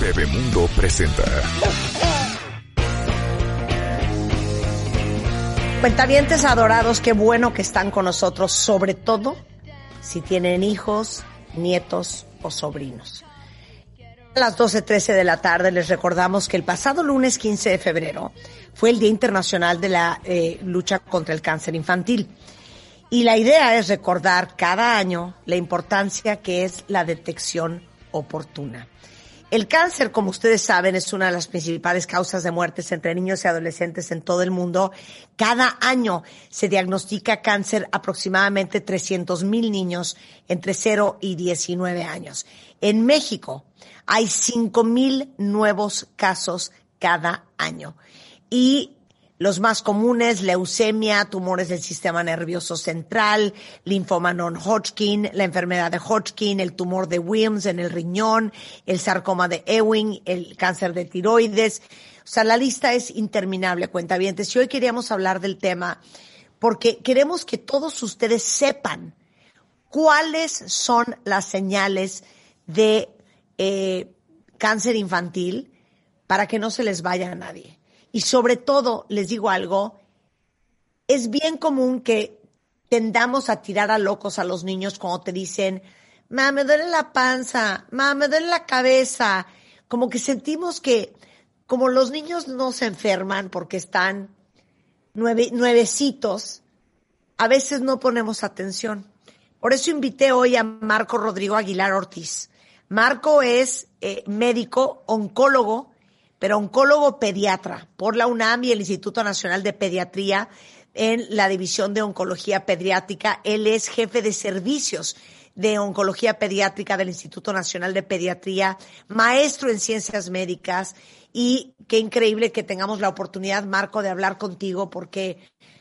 Bebemundo presenta. Cuentavientes adorados, qué bueno que están con nosotros, sobre todo si tienen hijos, nietos o sobrinos. A las 12.13 de la tarde les recordamos que el pasado lunes 15 de febrero fue el Día Internacional de la eh, Lucha contra el Cáncer Infantil. Y la idea es recordar cada año la importancia que es la detección oportuna. El cáncer, como ustedes saben, es una de las principales causas de muertes entre niños y adolescentes en todo el mundo. Cada año se diagnostica cáncer aproximadamente 300 mil niños entre 0 y 19 años. En México hay 5 mil nuevos casos cada año. Y los más comunes, leucemia, tumores del sistema nervioso central, linfoma non-Hodgkin, la enfermedad de Hodgkin, el tumor de Wilms en el riñón, el sarcoma de Ewing, el cáncer de tiroides. O sea, la lista es interminable, cuentavientes. Y hoy queríamos hablar del tema porque queremos que todos ustedes sepan cuáles son las señales de eh, cáncer infantil para que no se les vaya a nadie. Y sobre todo, les digo algo, es bien común que tendamos a tirar a locos a los niños cuando te dicen, ma, me duele la panza, ma, me duele la cabeza. Como que sentimos que, como los niños no se enferman porque están nueve, nuevecitos, a veces no ponemos atención. Por eso invité hoy a Marco Rodrigo Aguilar Ortiz. Marco es eh, médico, oncólogo, pero oncólogo pediatra por la UNAM y el Instituto Nacional de Pediatría en la División de Oncología Pediátrica. Él es jefe de servicios de Oncología Pediátrica del Instituto Nacional de Pediatría, maestro en ciencias médicas y qué increíble que tengamos la oportunidad, Marco, de hablar contigo porque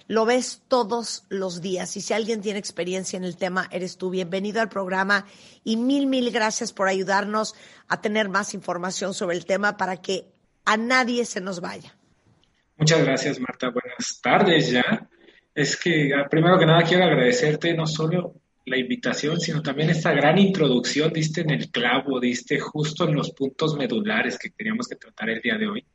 lo ves todos los días y si alguien tiene experiencia en el tema, eres tú. Bienvenido al programa y mil, mil gracias por ayudarnos a tener más información sobre el tema para que a nadie se nos vaya. Muchas gracias, Marta. Buenas tardes ya. Es que ah, primero que nada quiero agradecerte no solo la invitación, sino también esta gran introducción, diste en el clavo, diste justo en los puntos medulares que teníamos que tratar el día de hoy.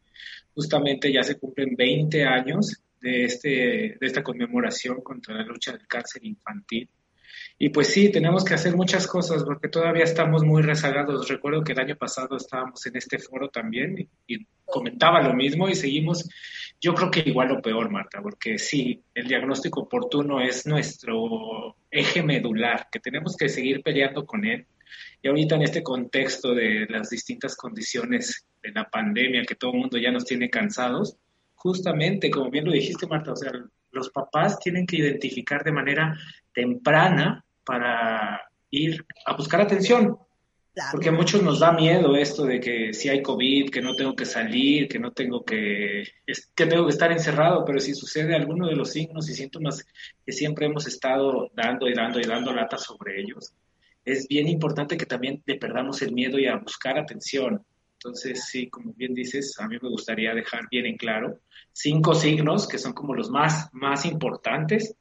Justamente ya se cumplen 20 años de, este, de esta conmemoración contra la lucha del cáncer infantil. Y pues sí, tenemos que hacer muchas cosas porque todavía estamos muy rezagados. Recuerdo que el año pasado estábamos en este foro también y, comentaba lo mismo y seguimos, yo creo que igual o peor, Marta, porque sí, el diagnóstico oportuno es nuestro eje medular, que tenemos que seguir peleando con él. Y ahorita en este contexto de las distintas condiciones de la pandemia, que todo el mundo ya nos tiene cansados, justamente, como bien lo dijiste, Marta, o sea, los papás tienen que identificar de manera temprana para ir a buscar atención. Porque a muchos nos da miedo esto de que si hay COVID, que no tengo que salir, que no tengo que, que tengo que estar encerrado, pero si sucede alguno de los signos y síntomas que siempre hemos estado dando y dando y dando lata sobre ellos, es bien importante que también le perdamos el miedo y a buscar atención. Entonces, sí, como bien dices, a mí me gustaría dejar bien en claro cinco signos que son como los más, más importantes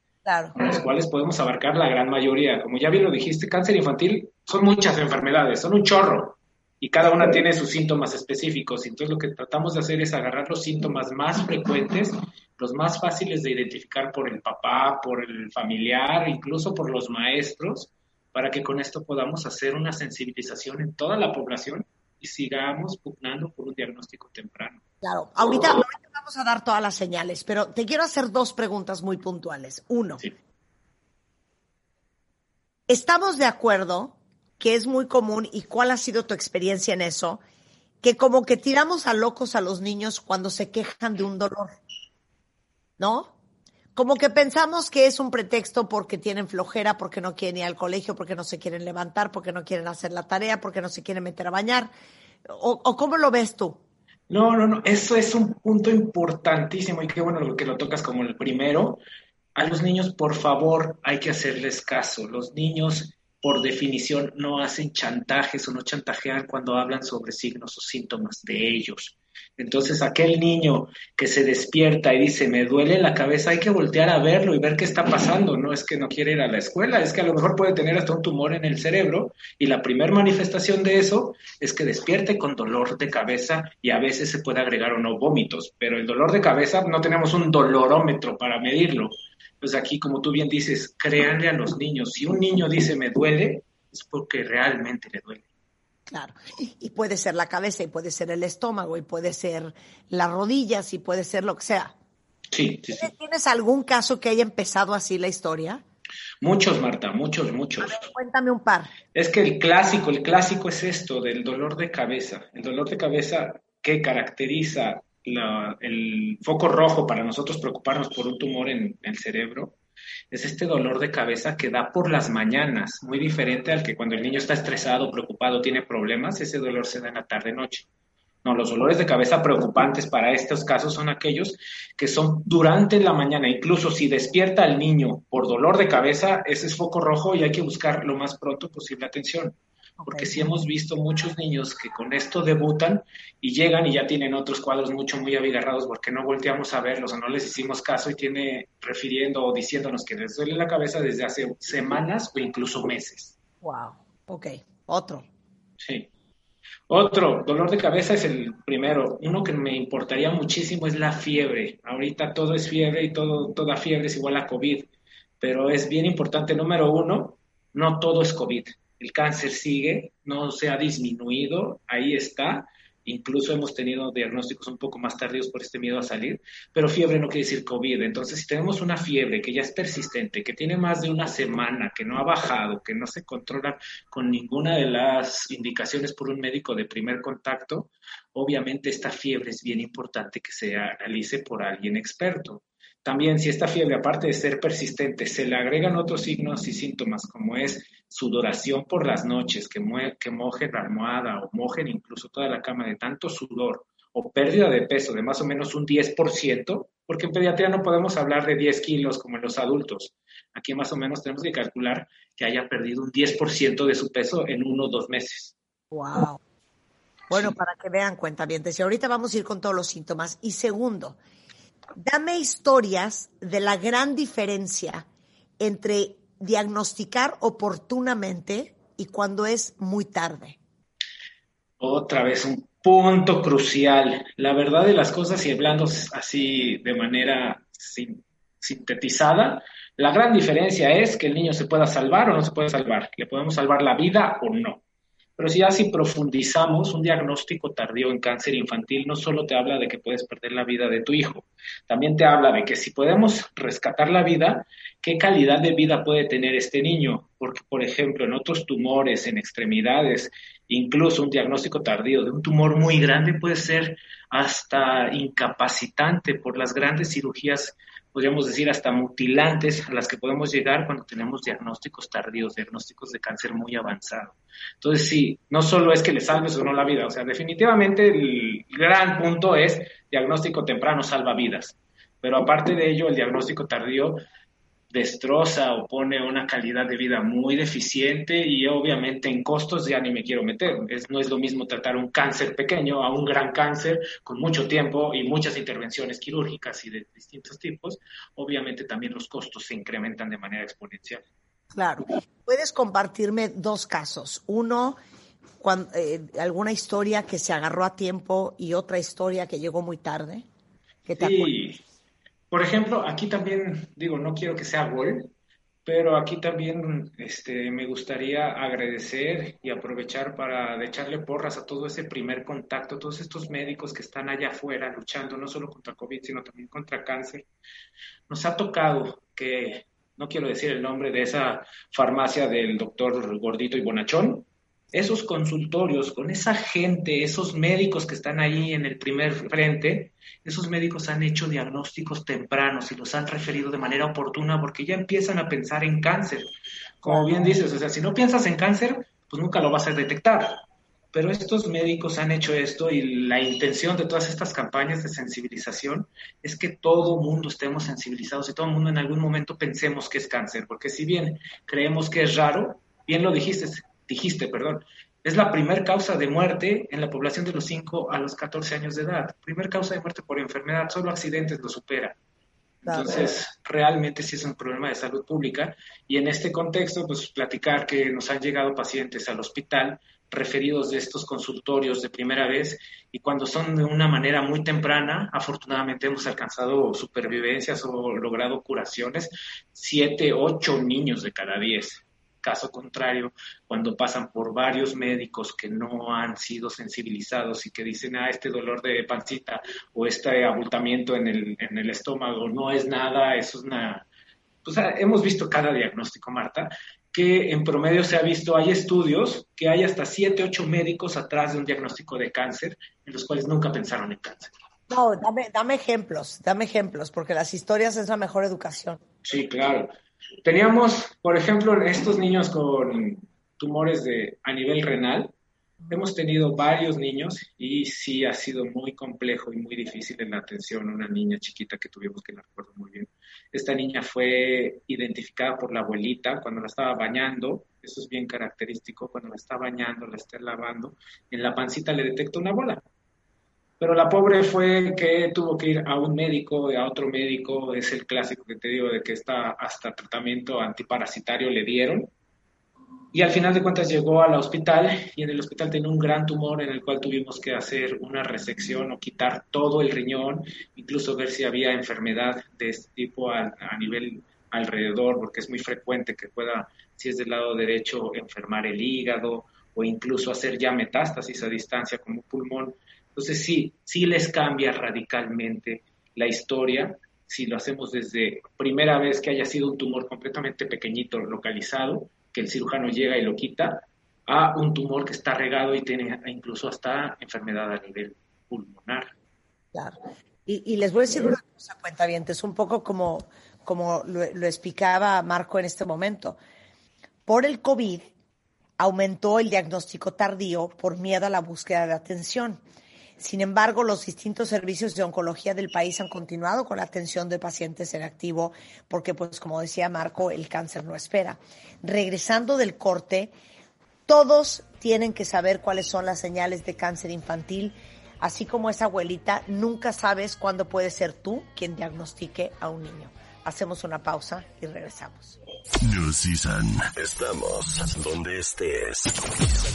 con los cuales podemos abarcar la gran mayoría. Como ya bien lo dijiste, cáncer infantil son muchas enfermedades, son un chorro y cada una tiene sus síntomas específicos. Entonces lo que tratamos de hacer es agarrar los síntomas más frecuentes, los más fáciles de identificar por el papá, por el familiar, incluso por los maestros, para que con esto podamos hacer una sensibilización en toda la población y sigamos pugnando por un diagnóstico temprano. Claro, ahorita, vamos a dar todas las señales, pero te quiero hacer dos preguntas muy puntuales. Uno, ¿estamos de acuerdo que es muy común y cuál ha sido tu experiencia en eso? Que como que tiramos a locos a los niños cuando se quejan de un dolor, ¿no? Como que pensamos que es un pretexto porque tienen flojera, porque no quieren ir al colegio, porque no se quieren levantar, porque no quieren hacer la tarea, porque no se quieren meter a bañar. ¿O, cómo lo ves tú? No, no, no, eso es un punto importantísimo y qué bueno que lo tocas como el primero. A los niños, por favor, hay que hacerles caso. Los niños, por definición, no hacen chantajes o no chantajean cuando hablan sobre signos o síntomas de ellos. Entonces, aquel niño que se despierta y dice, me duele la cabeza, hay que voltear a verlo y ver qué está pasando. No es que no quiere ir a la escuela, es que a lo mejor puede tener hasta un tumor en el cerebro y la primera manifestación de eso es que despierte con dolor de cabeza y a veces se puede agregar o no vómitos, pero el dolor de cabeza no tenemos un dolorómetro para medirlo. Pues aquí, como tú bien dices, créanle a los niños. Si un niño dice me duele, es porque realmente le duele. Claro, y, puede ser la cabeza, y puede ser el estómago, y puede ser las rodillas, y puede ser lo que sea. Sí, sí, ¿Tienes algún caso que haya empezado así la historia? Muchos, Marta, muchos, muchos. cuéntame un par. Es que el clásico, el clásico es esto, del dolor de cabeza. El dolor de cabeza que caracteriza el foco rojo para nosotros preocuparnos por un tumor en el cerebro es este dolor de cabeza que da por las mañanas, muy diferente al que cuando el niño está estresado, preocupado, tiene problemas, ese dolor se da en la tarde-noche. No, los dolores de cabeza preocupantes para estos casos son aquellos que son durante la mañana. Incluso si despierta al niño por dolor de cabeza, ese es foco rojo y hay que buscar lo más pronto posible atención porque sí hemos visto muchos niños que con esto debutan y llegan y ya tienen otros cuadros mucho muy abigarrados porque no volteamos a verlos o no les hicimos caso y tiene refiriendo o diciéndonos que les duele la cabeza desde hace semanas o incluso meses. Wow, ok, otro. Sí. Otro, dolor de cabeza es el primero. Uno que me importaría muchísimo es la fiebre. Ahorita todo es fiebre y todo, toda fiebre es igual a COVID. Pero es bien importante, número uno, no todo es COVID el cáncer sigue, no se ha disminuido, ahí está. Incluso hemos tenido diagnósticos un poco más tardíos por este miedo a salir, pero fiebre no quiere decir COVID. Entonces, si tenemos una fiebre que ya es persistente, que tiene más de una semana, que no ha bajado, que no se controla con ninguna de las indicaciones por un médico de primer contacto, obviamente esta fiebre es bien importante que se analice por alguien experto. También si esta fiebre, aparte de ser persistente, se le agregan otros signos y síntomas como es sudoración por las noches, que, que mojen la almohada o mojen incluso toda la cama de tanto sudor, o pérdida de peso de más o menos un 10%, porque en pediatría no podemos hablar de 10 kilos como en los adultos. Aquí más o menos tenemos que calcular que haya perdido un 10% de su peso en uno o dos meses. ¡Wow! Bueno, para que vean cuenta bien, y ahorita vamos a ir con todos los síntomas. Y segundo, Dame historias de la gran diferencia entre diagnosticar oportunamente y cuando es muy tarde. Otra vez un punto crucial. La verdad de las cosas y hablando así de manera sintetizada, la gran diferencia es que el niño se pueda salvar o no se puede salvar. Le podemos salvar la vida o no. Pero si así profundizamos, un diagnóstico tardío en cáncer infantil no solo te habla de que puedes perder la vida de tu hijo, también te habla de que si podemos rescatar la vida, ¿qué calidad de vida puede tener este niño? Porque, por ejemplo, en otros tumores, en extremidades, incluso un diagnóstico tardío de un tumor muy grande puede ser hasta incapacitante por las grandes cirugías podríamos decir, hasta mutilantes a las que podemos llegar cuando tenemos diagnósticos tardíos, diagnósticos de cáncer muy avanzado. Entonces, sí, no solo es que le salves o no la vida, o sea, definitivamente el gran punto es diagnóstico temprano salva vidas. Pero aparte de ello, el diagnóstico tardío destroza o pone una calidad de vida muy deficiente y obviamente en costos ya ni me quiero meter. Es, no es lo mismo tratar un cáncer pequeño a un gran cáncer con mucho tiempo y muchas intervenciones quirúrgicas y de distintos tipos. Obviamente también los costos se incrementan de manera exponencial. Claro. ¿Puedes compartirme dos casos? Uno, cuando, eh, alguna historia que se agarró a tiempo y otra historia que llegó muy tarde. Que te sí. Por ejemplo, aquí también, digo, no quiero que sea gol, pero aquí también este, me gustaría agradecer y aprovechar para echarle porras a todo ese primer contacto, todos estos médicos que están allá afuera luchando no solo contra COVID, sino también contra cáncer. Nos ha tocado que, no quiero decir el nombre de esa farmacia del doctor Gordito y Bonachón, esos consultorios, con esa gente, esos médicos que están ahí en el primer frente, esos médicos han hecho diagnósticos tempranos y los han referido de manera oportuna porque ya empiezan a pensar en cáncer. Como bien dices, o sea, si no piensas en cáncer, pues nunca lo vas a detectar. pero estos médicos han hecho esto y la intención de todas estas campañas de sensibilización es que todo mundo estemos sensibilizados y todo el mundo en algún momento pensemos que es cáncer, porque si bien creemos que es raro, bien lo dijiste, dijiste, perdón, es la primer causa de muerte en la población de los 5 a los 14 años de edad. Primer causa de muerte por enfermedad, solo accidentes lo supera. Entonces, realmente sí es un problema de salud pública y en este contexto, pues platicar que nos han llegado pacientes al hospital referidos de estos consultorios de primera vez y cuando son de una manera muy temprana, afortunadamente hemos alcanzado supervivencias o logrado curaciones, siete, ocho niños de cada diez. Caso contrario, cuando pasan por varios médicos que no han sido sensibilizados y que dicen, ah, este dolor de pancita o este abultamiento en el, en el estómago no es nada, eso es una... Pues hemos visto cada diagnóstico, Marta, que en promedio se ha visto, hay estudios que hay hasta 7, 8 médicos atrás de un diagnóstico de cáncer, en los cuales nunca pensaron en cáncer. No, dame, dame ejemplos, dame ejemplos, porque las historias es la mejor educación. Sí, claro. Teníamos, por ejemplo, estos niños con tumores de, a nivel renal. Hemos tenido varios niños y sí ha sido muy complejo y muy difícil en la atención. Una niña chiquita que tuvimos, que la recuerdo muy bien. Esta niña fue identificada por la abuelita cuando la estaba bañando. Eso es bien característico. Cuando la está bañando, la está lavando, en la pancita le detecta una bola. Pero la pobre fue que tuvo que ir a un médico, a otro médico, es el clásico que te digo de que está hasta tratamiento antiparasitario le dieron. Y al final de cuentas llegó al hospital y en el hospital tenía un gran tumor en el cual tuvimos que hacer una resección o quitar todo el riñón, incluso ver si había enfermedad de este tipo a, nivel alrededor, porque es muy frecuente que pueda, si es del lado derecho, enfermar el hígado o incluso hacer ya metástasis a distancia como pulmón. Entonces sí, sí les cambia radicalmente la historia si lo hacemos desde primera vez que haya sido un tumor completamente pequeñito, localizado, que el cirujano llega y lo quita, a un tumor que está regado y tiene incluso hasta enfermedad a nivel pulmonar. Claro. Y, les voy a decir una cosa, cuenta bien, es un poco como, como lo explicaba Marco en este momento. Por el COVID aumentó el diagnóstico tardío por miedo a la búsqueda de atención. Sin embargo, los distintos servicios de oncología del país han continuado con la atención de pacientes en activo porque, pues, como decía Marco, el cáncer no espera. Regresando del corte, todos tienen que saber cuáles son las señales de cáncer infantil, así como esa abuelita, nunca sabes cuándo puede ser tú quien diagnostique a un niño. Hacemos una pausa y regresamos. New Season. Estamos donde estés.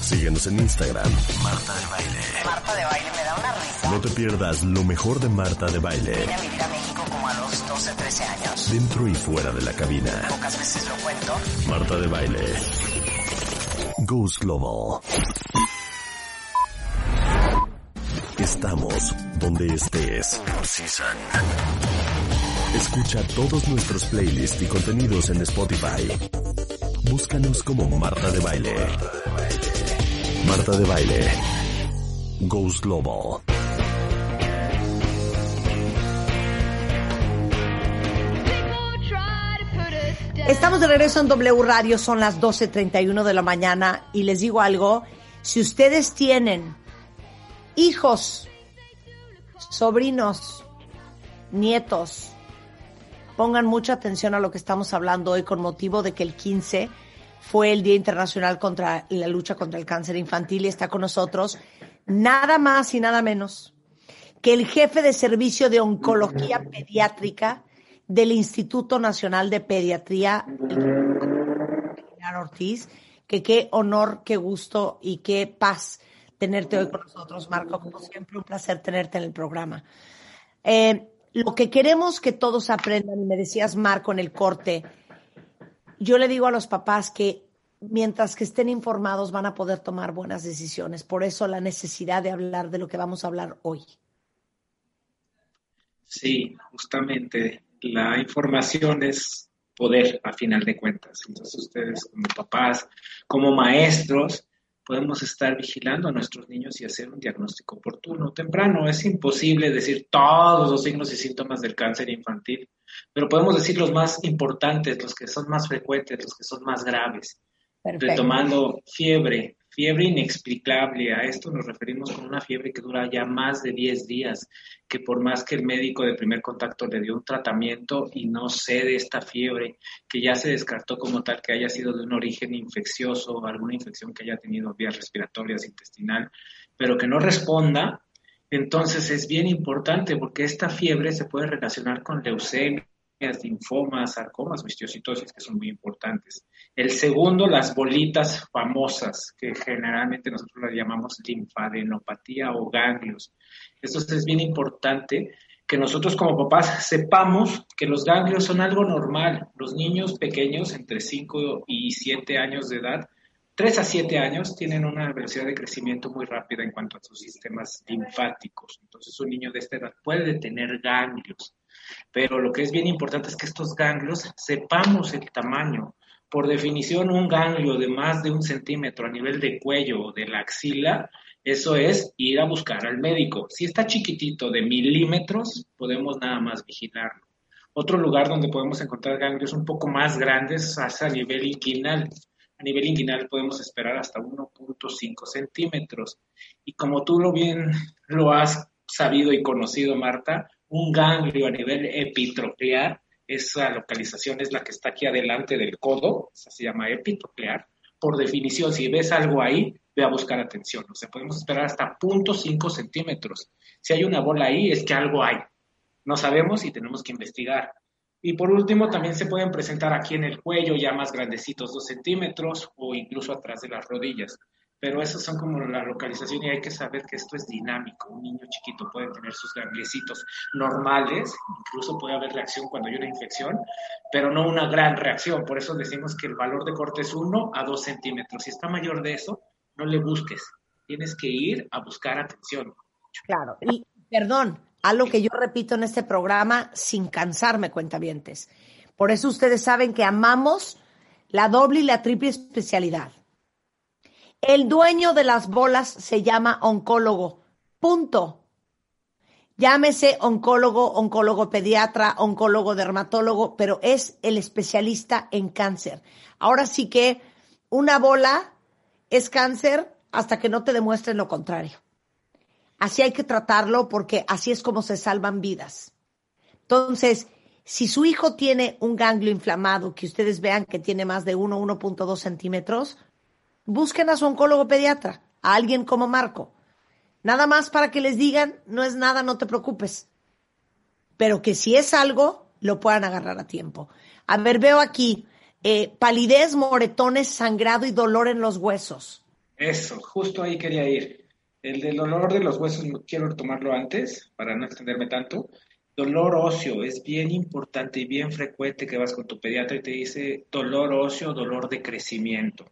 Síguenos en Instagram. Marta de Baile. Marta de Baile me da una risa. No te pierdas lo mejor de Marta de Baile. Vine a vivir a México como a los 12, 13 años. Dentro y fuera de la cabina. Pocas veces lo cuento. Marta de Baile. Goose Global. Estamos donde estés. New Season. Escucha todos nuestros playlists y contenidos en Spotify. Búscanos como Marta de Baile. Marta de Baile. Ghost Global. Estamos de regreso en W Radio, son las 12.31 de la mañana y les digo algo, si ustedes tienen hijos, sobrinos, nietos, pongan mucha atención a lo que estamos hablando hoy con motivo de que el 15 fue el Día Internacional contra la lucha contra el cáncer infantil y está con nosotros nada más y nada menos que el jefe de servicio de oncología pediátrica del Instituto Nacional de Pediatría, Ortiz, que qué honor, qué gusto y qué paz tenerte hoy con nosotros, Marco. Como siempre, un placer tenerte en el programa. Eh, lo que queremos que todos aprendan, y me decías, Marco, en el corte, yo le digo a los papás que mientras que estén informados van a poder tomar buenas decisiones. Por eso la necesidad de hablar de lo que vamos a hablar hoy. Sí, justamente la información es poder a final de cuentas. Entonces ustedes como papás, como maestros, podemos estar vigilando a nuestros niños y hacer un diagnóstico oportuno, temprano. Es imposible decir todos los signos y síntomas del cáncer infantil, pero podemos decir los más importantes, los que son más frecuentes, los que son más graves. Retomando fiebre, Fiebre inexplicable, a esto nos referimos con una fiebre que dura ya más de 10 días, que por más que el médico de primer contacto le dio un tratamiento y no cede esta fiebre, que ya se descartó como tal que haya sido de un origen infeccioso o alguna infección que haya tenido vías respiratorias, intestinal, pero que no responda, entonces es bien importante porque esta fiebre se puede relacionar con leucemia, linfomas, sarcomas o histiocytosis, que son muy importantes. El segundo, las bolitas famosas, que generalmente nosotros las llamamos linfadenopatía o ganglios. Esto es bien importante que nosotros como papás sepamos que los ganglios son algo normal. Los niños pequeños, entre 5 y 7 años de edad, 3 a 7 años, tienen una velocidad de crecimiento muy rápida en cuanto a sus sistemas linfáticos. Entonces, un niño de esta edad puede tener ganglios. Pero lo que es bien importante es que estos ganglios sepamos el tamaño. Por definición, un ganglio de más de un centímetro a nivel de cuello o de la axila, eso es ir a buscar al médico. Si está chiquitito de milímetros, podemos nada más vigilarlo. Otro lugar donde podemos encontrar ganglios un poco más grandes es a nivel inguinal. A nivel inguinal podemos esperar hasta 1.5 centímetros. Y como tú lo bien lo has sabido y conocido, Marta, un ganglio a nivel epitroclear, esa localización es la que está aquí adelante del codo, esa se llama epitroclear. Por definición, si ves algo ahí, ve a buscar atención. O sea, podemos esperar hasta 0.5 centímetros. Si hay una bola ahí, es que algo hay. No sabemos y tenemos que investigar. Y por último, también se pueden presentar aquí en el cuello, ya más grandecitos, 2 centímetros, o incluso atrás de las rodillas pero esas son como la localización y hay que saber que esto es dinámico. Un niño chiquito puede tener sus gangliecitos normales, incluso puede haber reacción cuando hay una infección, pero no una gran reacción. Por eso decimos que el valor de corte es 1 a 2 centímetros. Si está mayor de eso, no le busques. Tienes que ir a buscar atención. Claro, y perdón, algo que yo repito en este programa sin cansarme, cuentavientes. Por eso ustedes saben que amamos la doble y la triple especialidad el dueño de las bolas se llama oncólogo. Punto. Llámese oncólogo, oncólogo pediatra, oncólogo dermatólogo, pero es el especialista en cáncer. Ahora sí que una bola es cáncer hasta que no te demuestren lo contrario. Así hay que tratarlo porque así es como se salvan vidas. Entonces, si su hijo tiene un ganglio inflamado, que ustedes vean que tiene más de 1, 1.2 centímetros, busquen a su oncólogo pediatra, a alguien como Marco. Nada más para que les digan, no es nada, no te preocupes. Pero que si es algo, lo puedan agarrar a tiempo. A ver, veo aquí eh, palidez, moretones, sangrado y dolor en los huesos. Eso, justo ahí quería ir. El del dolor de los huesos quiero tomarlo antes para no extenderme tanto. Dolor óseo es bien importante y bien frecuente que vas con tu pediatra y te dice dolor óseo, dolor de crecimiento.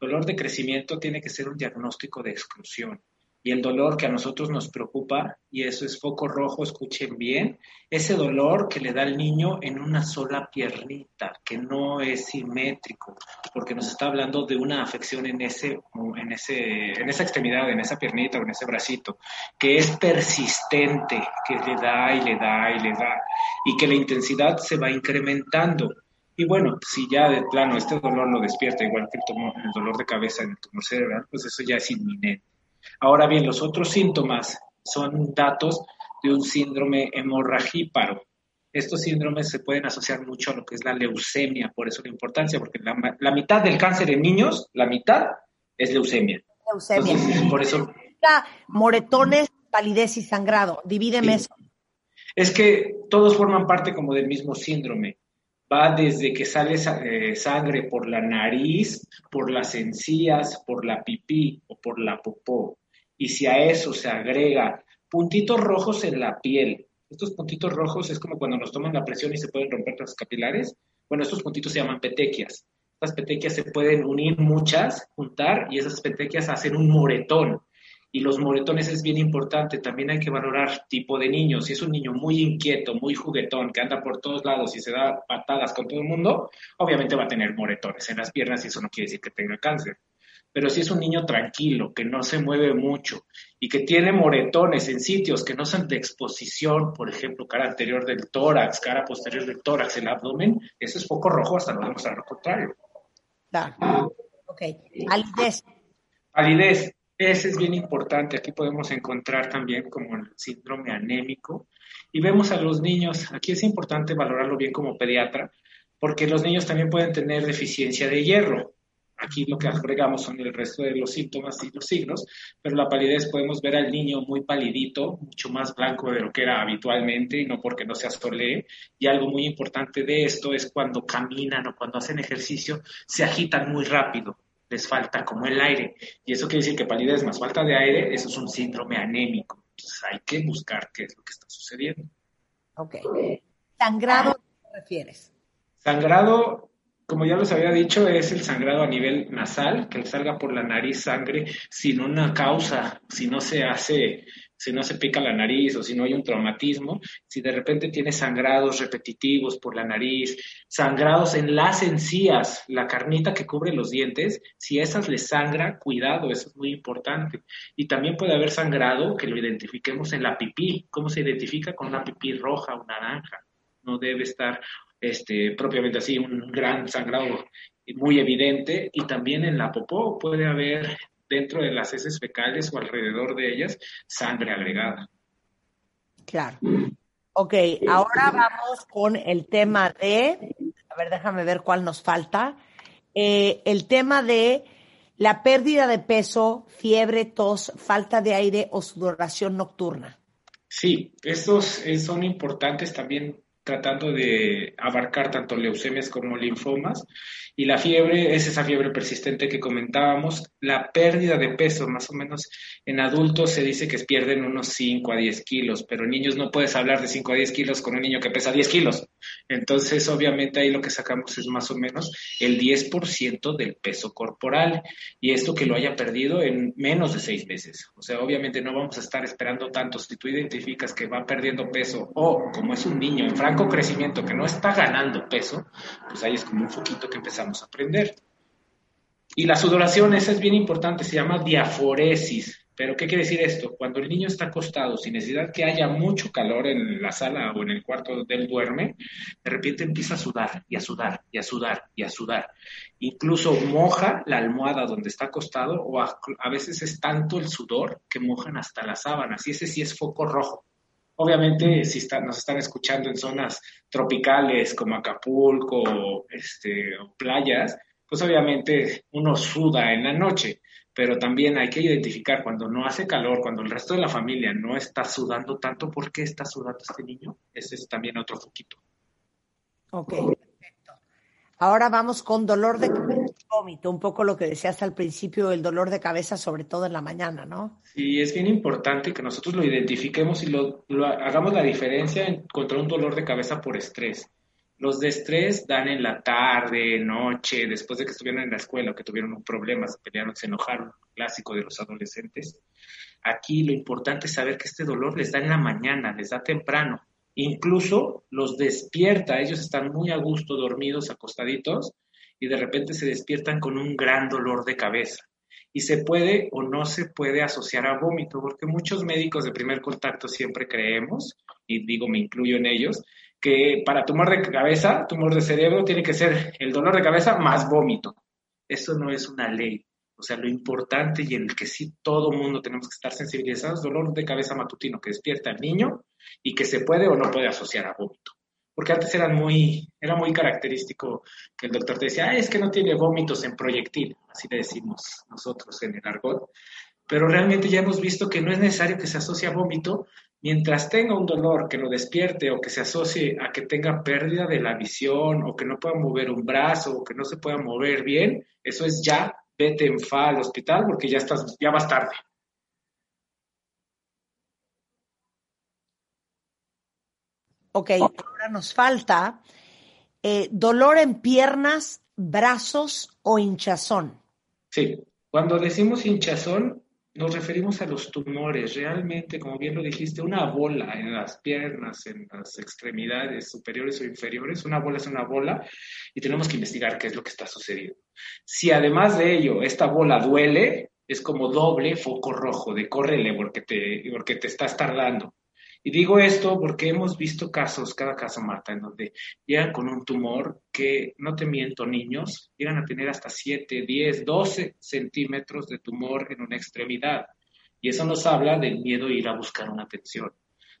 Dolor de crecimiento tiene que ser un diagnóstico de exclusión. Y el dolor que a nosotros nos preocupa, y eso es foco rojo, escuchen bien, ese dolor que le da al niño en una sola piernita, que no es simétrico, porque nos está hablando de una afección en, ese, en, ese, en esa extremidad, en esa piernita o en ese bracito, que es persistente, que le da y le da y le da, y que la intensidad se va incrementando. Y bueno, si ya de plano este dolor lo despierta, igual que el, dolor de cabeza en el tumor cerebral, pues eso ya es inminente. Ahora bien, los otros síntomas son datos de un síndrome hemorragíparo. Estos síndromes se pueden asociar mucho a lo que es la leucemia, por eso la importancia, porque la, mitad del cáncer en niños, la mitad es leucemia. Leucemia. por eso. Moretones, palidez y sangrado. Divídeme eso. Es que todos forman parte como del mismo síndrome va desde que sale eh, sangre por la nariz, por las encías, por la pipí o por la popó. Y si a eso se agrega puntitos rojos en la piel, estos puntitos rojos es como cuando nos toman la presión y se pueden romper las capilares. Bueno, estos puntitos se llaman petequias. Estas petequias se pueden unir muchas, juntar, y esas petequias hacen un moretón y los moretones es bien importante. También hay que valorar tipo de niño. Si es un niño muy inquieto, muy juguetón, que anda por todos lados y se da patadas con todo el mundo, obviamente va a tener moretones en las piernas y eso no quiere decir que tenga cáncer. Pero si es un niño tranquilo, que no se mueve mucho y que tiene moretones en sitios que no son de exposición, por ejemplo, cara anterior del tórax, cara posterior del tórax, el abdomen, eso es poco rojo hasta no demostrar lo contrario. Claro. Ok. Alidez Palidez, ese es bien importante. Aquí podemos encontrar también como el síndrome anémico. Y vemos a los niños, aquí es importante valorarlo bien como pediatra, porque los niños también pueden tener deficiencia de hierro. Aquí lo que agregamos son el resto de los síntomas y los signos, pero la palidez podemos ver al niño muy palidito, mucho más blanco de lo que era habitualmente, y no porque no se asolee. Y algo muy importante de esto es cuando caminan o cuando hacen ejercicio, se agitan muy rápido, les falta como el aire. Y eso quiere decir que palidez más falta de aire, eso es un síndrome anémico. Entonces hay que buscar qué es lo que está sucediendo. Ok. ¿Sangrado a qué te refieres? Sangrado como ya les había dicho, es el sangrado a nivel nasal, que le salga por la nariz sangre sin una causa, si no se hace, si no se pica la nariz o si no hay un traumatismo, si de repente tiene sangrados repetitivos por la nariz, sangrados en las encías, la carnita que cubre los dientes, si esas le sangra, cuidado, eso es muy importante. Y también puede haber sangrado que lo identifiquemos en la pipí, ¿cómo se identifica con una pipí roja o naranja? No debe estar este, propiamente así, un gran sangrado muy evidente y también en la popó puede haber dentro de las heces fecales o alrededor de ellas sangre agregada. Claro. Ok, ahora vamos con el tema de, a ver, déjame ver cuál nos falta. Eh, el tema de la pérdida de peso, fiebre, tos, falta de aire o sudoración nocturna. Sí, estos eh, son importantes también tratando de abarcar tanto leucemias como linfomas. Y la fiebre es esa fiebre persistente que comentábamos. La pérdida de peso, más o menos en adultos se dice que pierden unos 5 a 10 kilos, pero en niños no puedes hablar de 5 a 10 kilos con un niño que pesa 10 kilos. Entonces, obviamente ahí lo que sacamos es más o menos el 10% del peso corporal. Y esto que lo haya perdido en menos de 6 meses. O sea, obviamente no vamos a estar esperando tanto. Si tú identificas que va perdiendo peso o como es un niño en franco crecimiento que no está ganando peso, pues ahí es como un foquito que empezamos a aprender. Y la sudoración, esa es bien importante, se llama diaforesis. ¿Pero qué quiere decir esto? Cuando el niño está acostado, sin necesidad que haya mucho calor en la sala o en el cuarto donde él duerme, de repente empieza a sudar y a sudar y a sudar y a sudar. Incluso moja la almohada donde está acostado o a, veces es tanto el sudor que mojan hasta las sábanas y ese sí es foco rojo. Obviamente, si nos están escuchando en zonas tropicales como Acapulco este, o playas, pues obviamente uno suda en la noche, pero también hay que identificar cuando no hace calor, cuando el resto de la familia no está sudando tanto, ¿por qué está sudando este niño? Ese es también otro foquito. Ok, perfecto. Ahora vamos con dolor de vómito, un poco lo que decías al principio, el dolor de cabeza, sobre todo en la mañana, ¿no? Sí, es bien importante que nosotros lo identifiquemos y lo, hagamos la diferencia contra un dolor de cabeza por estrés. Los de estrés dan en la tarde, noche, después de que estuvieron en la escuela o que tuvieron un problema, se pelearon, se enojaron, clásico de los adolescentes. Aquí lo importante es saber que este dolor les da en la mañana, les da temprano. Incluso los despierta, ellos están muy a gusto dormidos, acostaditos, y de repente se despiertan con un gran dolor de cabeza. Y se puede o no se puede asociar a vómito, porque muchos médicos de primer contacto siempre creemos, y digo, me incluyo en ellos, que para tumor de cabeza, tumor de cerebro, tiene que ser el dolor de cabeza más vómito. Eso no es una ley. O sea, lo importante y en el que sí todo mundo tenemos que estar sensibilizados, dolor de cabeza matutino que despierta al niño y que se puede o no puede asociar a vómito porque antes eran muy, era muy característico que el doctor te decía, es que no tiene vómitos en proyectil, así le decimos nosotros en el argot, pero realmente ya hemos visto que no es necesario que se asocie a vómito mientras tenga un dolor que lo despierte o que se asocie a que tenga pérdida de la visión o que no pueda mover un brazo o que no se pueda mover bien, eso es ya, vete en fa al hospital porque ya estás, ya vas tarde. Ok, ahora nos falta eh, dolor en piernas, brazos o hinchazón. Sí, cuando decimos hinchazón nos referimos a los tumores. Realmente, como bien lo dijiste, una bola en las piernas, en las extremidades superiores o inferiores, una bola es una bola y tenemos que investigar qué es lo que está sucediendo. Si además de ello esta bola duele, es como doble foco rojo de córrele porque te, porque te estás tardando. Y digo esto porque hemos visto casos, cada caso, Marta, en donde llegan con un tumor que, no te miento, niños, llegan a tener hasta 7, 10, 12 centímetros de tumor en una extremidad. Y eso nos habla del miedo a ir a buscar una atención.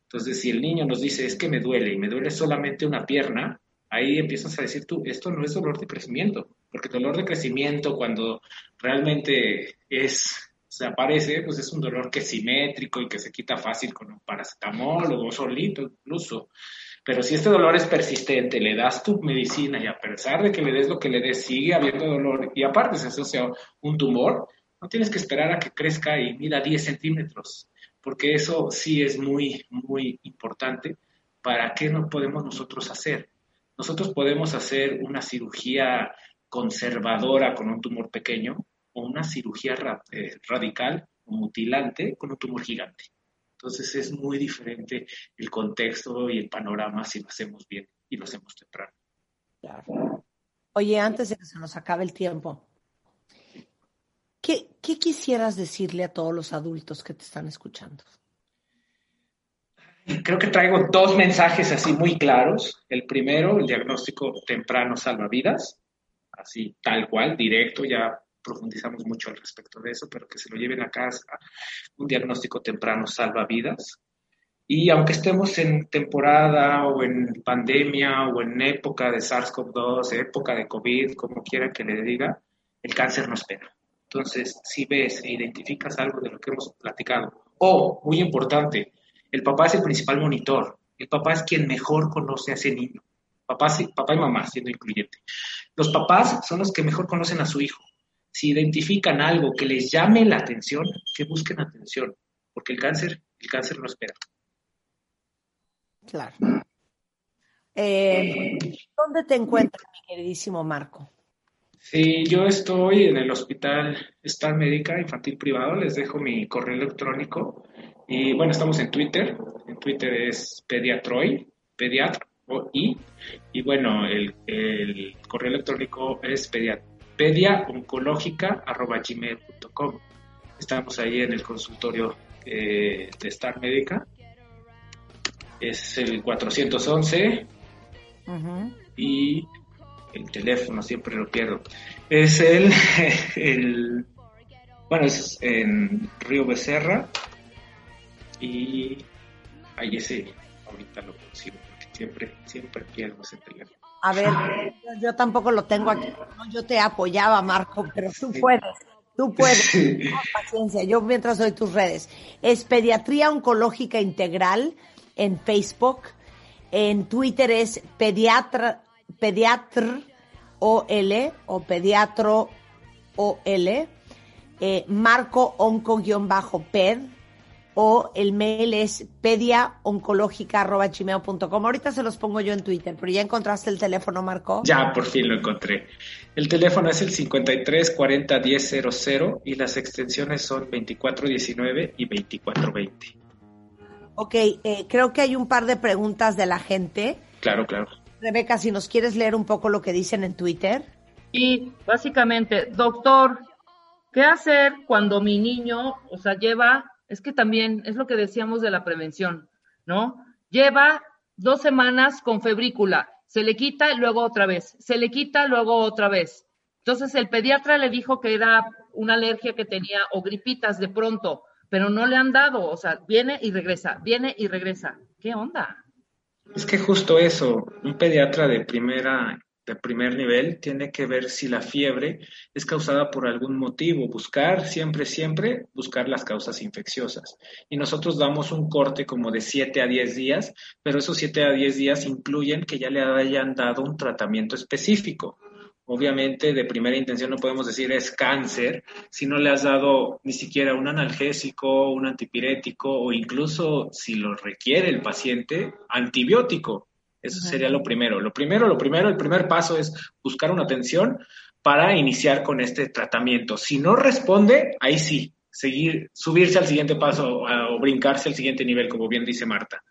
Entonces, si el niño nos dice, es que me duele y me duele solamente una pierna, ahí empiezas a decir tú, esto no es dolor de crecimiento, porque dolor de crecimiento cuando realmente es se aparece, pues es un dolor que es simétrico y que se quita fácil con un paracetamol o solito incluso. Pero si este dolor es persistente, le das tu medicina y a pesar de que le des lo que le des, sigue habiendo dolor y aparte se asocia un tumor, no tienes que esperar a que crezca y mida 10 centímetros, porque eso sí es muy, muy importante. ¿Para qué no podemos nosotros hacer? Nosotros podemos hacer una cirugía conservadora con un tumor pequeño, o una cirugía eh, radical o mutilante con un tumor gigante. Entonces es muy diferente el contexto y el panorama si lo hacemos bien y lo hacemos temprano. Oye, antes de que se nos acabe el tiempo, ¿qué, ¿qué quisieras decirle a todos los adultos que te están escuchando? Creo que traigo dos mensajes así muy claros. El primero, el diagnóstico temprano salva vidas, así tal cual, directo, ya profundizamos mucho al respecto de eso, pero que se lo lleven a casa. Un diagnóstico temprano salva vidas. Y aunque estemos en temporada o en pandemia o en época de SARS-CoV-2, época de COVID, como quiera que le diga, el cáncer no espera. Entonces, si ves e identificas algo de lo que hemos platicado, o, muy importante, el papá es el principal monitor, el papá es quien mejor conoce a ese niño, papá, papá y mamá siendo incluyente. Los papás son los que mejor conocen a su hijo si identifican algo que les llame la atención, que busquen atención, porque el cáncer, el cáncer no espera. Claro. Eh, ¿Dónde te encuentras, mi queridísimo Marco? Sí, yo estoy en el hospital Star Médica Infantil Privado, les dejo mi correo electrónico y bueno, estamos en Twitter, en Twitter es pediatroy, pediatra o y, y bueno, el, el correo electrónico es pediatra pediaoncológica.gmail.com. Estamos ahí en el consultorio eh, de Star Médica. Es el 411 y el teléfono siempre lo pierdo. Es el, el bueno, es en Río Becerra y ahí ese, ahorita lo consigo porque siempre, siempre pierdo ese teléfono. A ver, yo, tampoco lo tengo aquí. Yo te apoyaba, Marco, pero tú puedes. Tú puedes. paciencia. Yo mientras doy tus redes. Es Pediatría Oncológica Integral en Facebook. En Twitter es Pediatra, Pediatr OL o Pediatro OL. Eh, Marco Onco-Ped o el mail es pediaoncológica.gmail.com. Ahorita se los pongo yo en Twitter, pero ya encontraste el teléfono, Marco. Ya, por fin lo encontré. El teléfono es el 53 40 10 00 y las extensiones son 2419 y 2420. Ok, eh, creo que hay un par de preguntas de la gente. Claro, claro. Rebeca, si nos quieres leer un poco lo que dicen en Twitter. Y básicamente, doctor, ¿qué hacer cuando mi niño, o sea, lleva es que también es lo que decíamos de la prevención, ¿no? Lleva dos semanas con febrícula, se le quita luego otra vez, se le quita luego otra vez. Entonces el pediatra le dijo que era una alergia que tenía o gripitas de pronto, pero no le han dado, o sea, viene y regresa, viene y regresa. ¿Qué onda? Es que justo eso, un pediatra de primera de primer nivel tiene que ver si la fiebre es causada por algún motivo, buscar siempre, siempre, buscar las causas infecciosas. Y nosotros damos un corte como de 7 a 10 días, pero esos 7 a 10 días incluyen que ya le hayan dado un tratamiento específico. Obviamente, de primera intención no podemos decir es cáncer si no le has dado ni siquiera un analgésico, un antipirético o incluso, si lo requiere el paciente, antibiótico eso sería lo primero. Lo primero, lo primero, el primer paso es buscar una atención para iniciar con este tratamiento. Si no responde, ahí sí, seguir, subirse al siguiente paso o brincarse al siguiente nivel, como bien dice Marta.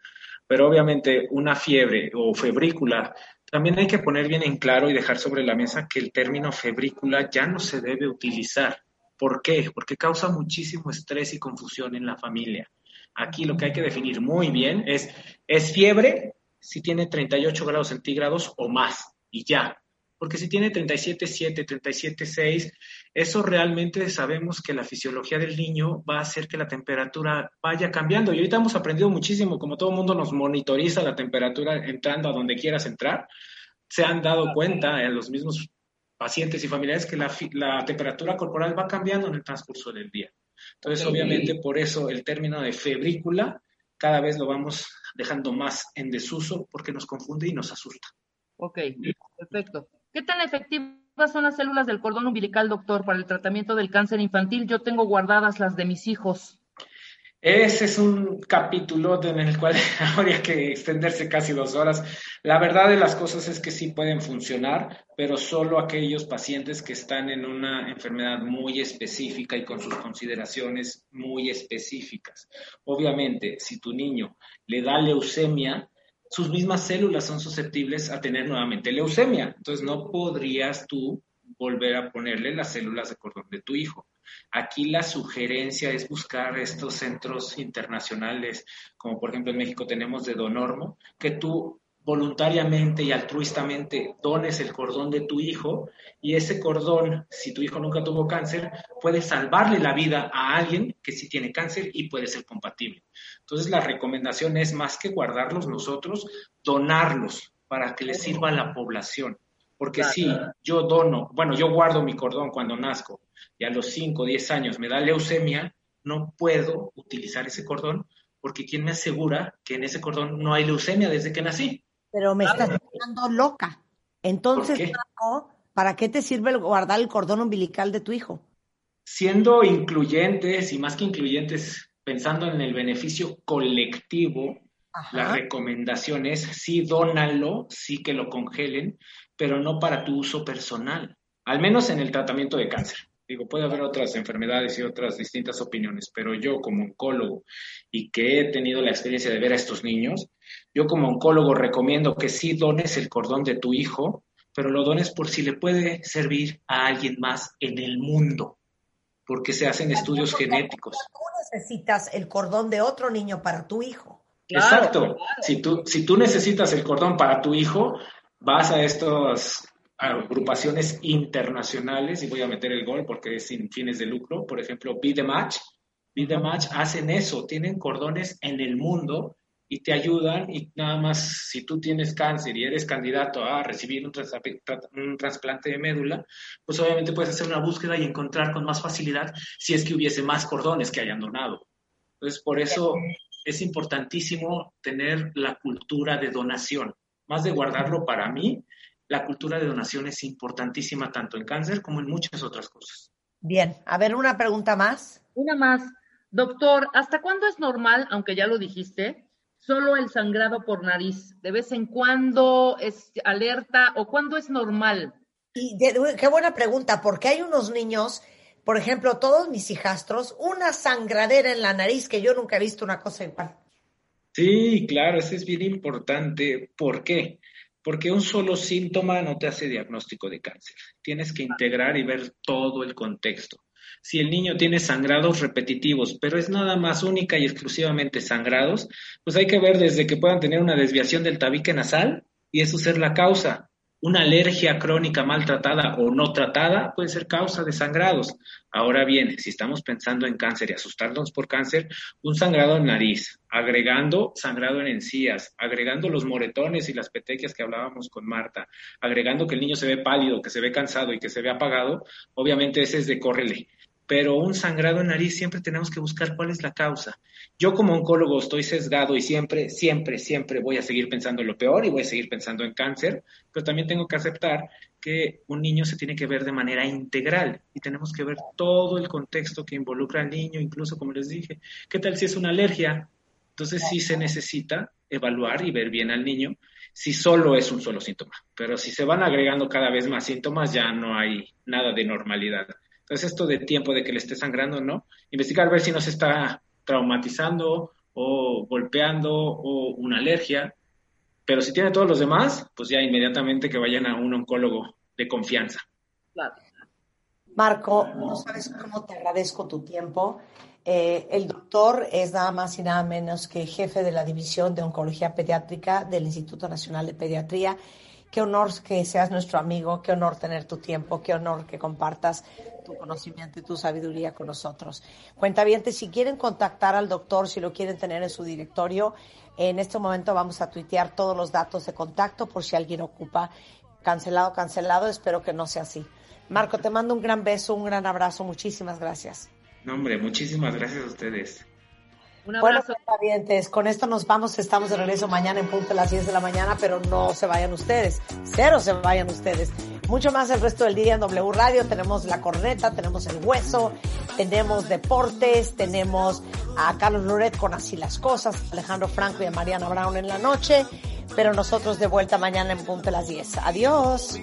Pero obviamente una fiebre o febrícula, también hay que poner bien en claro y dejar sobre la mesa que el término febrícula ya no se debe utilizar. ¿Por qué? Porque causa muchísimo estrés y confusión en la familia. Aquí lo que hay que definir muy bien es, ¿es fiebre si tiene 38 grados centígrados o más? Y ya. Porque si tiene 37,7, 37,6, eso realmente sabemos que la fisiología del niño va a hacer que la temperatura vaya cambiando. Y ahorita hemos aprendido muchísimo, como todo el mundo nos monitoriza la temperatura entrando a donde quieras entrar, se han dado cuenta en los mismos pacientes y familiares que la, la temperatura corporal va cambiando en el transcurso del día. Entonces, obviamente, por eso el término de febrícula cada vez lo vamos dejando más en desuso porque nos confunde y nos asusta. Ok, perfecto. ¿Qué tan efectivas son las células del cordón umbilical, doctor, para el tratamiento del cáncer infantil? Yo tengo guardadas las de mis hijos. Ese es un capítulo en el cual habría que extenderse casi dos horas. La verdad de las cosas es que sí pueden funcionar, pero solo aquellos pacientes que están en una enfermedad muy específica y con sus consideraciones muy específicas. Obviamente, si tu niño le da leucemia, sus mismas células son susceptibles a tener nuevamente leucemia. Entonces no podrías tú volver a ponerle las células de cordón de tu hijo. Aquí la sugerencia es buscar estos centros internacionales, como por ejemplo en México tenemos de Donormo, que tú voluntariamente y altruistamente dones el cordón de tu hijo y ese cordón, si tu hijo nunca tuvo cáncer, puede salvarle la vida a alguien que sí tiene cáncer y puede ser compatible. Entonces la recomendación es más que guardarlos nosotros, donarlos para que le sirva a la población. Porque si yo dono, bueno, yo guardo mi cordón cuando nazco y a los 5 o 10 años me da leucemia, no puedo utilizar ese cordón porque ¿quién me asegura que en ese cordón no hay leucemia desde que nací? Pero me estás quedando loca. Entonces, ¿para qué te sirve guardar el cordón umbilical de tu hijo? Siendo incluyentes y más que incluyentes, pensando en el beneficio colectivo, la recomendación es sí, dónalo, sí que lo congelen, pero no para tu uso personal, al menos en el tratamiento de cáncer. Digo, puede haber otras enfermedades y otras distintas opiniones, pero yo como oncólogo y que he tenido la experiencia de ver a estos niños, yo como oncólogo recomiendo que sí dones el cordón de tu hijo, pero lo dones por si le puede servir a alguien más en el mundo, porque se hacen estudios genéticos. Tú necesitas el cordón de otro niño para tu hijo. Exacto. Si, tú, si tú necesitas el cordón para tu hijo, vas a estas agrupaciones internacionales, y voy a meter el gol porque es sin fines de lucro, por ejemplo, Be the Match. Be the Match hacen eso, tienen cordones en el mundo y te ayudan y nada más si tú tienes cáncer y eres candidato a recibir un, un, trasplante de médula, pues obviamente puedes hacer una búsqueda y encontrar con más facilidad si es que hubiese más cordones que hayan donado. Entonces, por eso es importantísimo tener la cultura de donación, más de guardarlo para mí, la cultura de donación es importantísima tanto en cáncer como en muchas otras cosas. Bien, a ver, una pregunta más. Una más. Doctor, ¿hasta cuándo es normal, aunque ya lo dijiste, solo el sangrado por nariz? ¿De vez en cuando es alerta o cuándo es normal? Y qué buena pregunta, porque hay unos niños, por ejemplo, todos mis hijastros, una sangradera en la nariz que yo nunca he visto una cosa igual. Sí, claro, eso es bien importante. ¿Por qué? Porque un solo síntoma no te hace diagnóstico de cáncer. Tienes que integrar y ver todo el contexto. Si el niño tiene sangrados repetitivos, pero es nada más única y exclusivamente sangrados, pues hay que ver desde que puedan tener una desviación del tabique nasal y eso ser la causa. Una alergia crónica maltratada o no tratada puede ser causa de sangrados. Ahora bien, si estamos pensando en cáncer y asustarnos por cáncer, un sangrado en nariz, agregando sangrado en encías, agregando los moretones y las petequias que hablábamos con Marta, agregando que el niño se ve pálido, que se ve cansado y que se ve apagado, obviamente ese es de córrele pero un sangrado en nariz siempre tenemos que buscar cuál es la causa. Yo como oncólogo estoy sesgado y siempre, siempre, siempre voy a seguir pensando en lo peor y voy a seguir pensando en cáncer, pero también tengo que aceptar que un niño se tiene que ver de manera integral y tenemos que ver todo el contexto que involucra al niño, incluso como les dije, ¿qué tal si es una alergia? Entonces sí se necesita evaluar y ver bien al niño si solo es un solo síntoma, pero si se van agregando cada vez más síntomas ya no hay nada de normalidad. Entonces, esto de tiempo de que le esté sangrando, ¿no? Investigar, ver si no se está traumatizando o golpeando o una alergia. Pero si tiene todos los demás, pues ya inmediatamente que vayan a un oncólogo de confianza. Marco, no sabes cómo te agradezco tu tiempo. Eh, el doctor es nada más y nada menos que jefe de la División de Oncología Pediátrica del Instituto Nacional de Pediatría. Qué honor que seas nuestro amigo, qué honor tener tu tiempo, qué honor que compartas tu conocimiento y tu sabiduría con nosotros. Cuenta bien, si quieren contactar al doctor, si lo quieren tener en su directorio, en este momento vamos a tuitear todos los datos de contacto por si alguien ocupa. Cancelado, cancelado, espero que no sea así. Marco, te mando un gran beso, un gran abrazo, muchísimas gracias. No, hombre, muchísimas gracias a ustedes. Un abrazo. Bueno, con esto nos vamos. Estamos de regreso mañana en punto a las 10 de la mañana, pero no se vayan ustedes. Cero se vayan ustedes. Mucho más el resto del día en W Radio. Tenemos la corneta, tenemos el hueso, tenemos deportes, tenemos a Carlos Loret con Así las Cosas, Alejandro Franco y a Mariana Brown en la noche. Pero nosotros de vuelta mañana en punto a las 10. Adiós.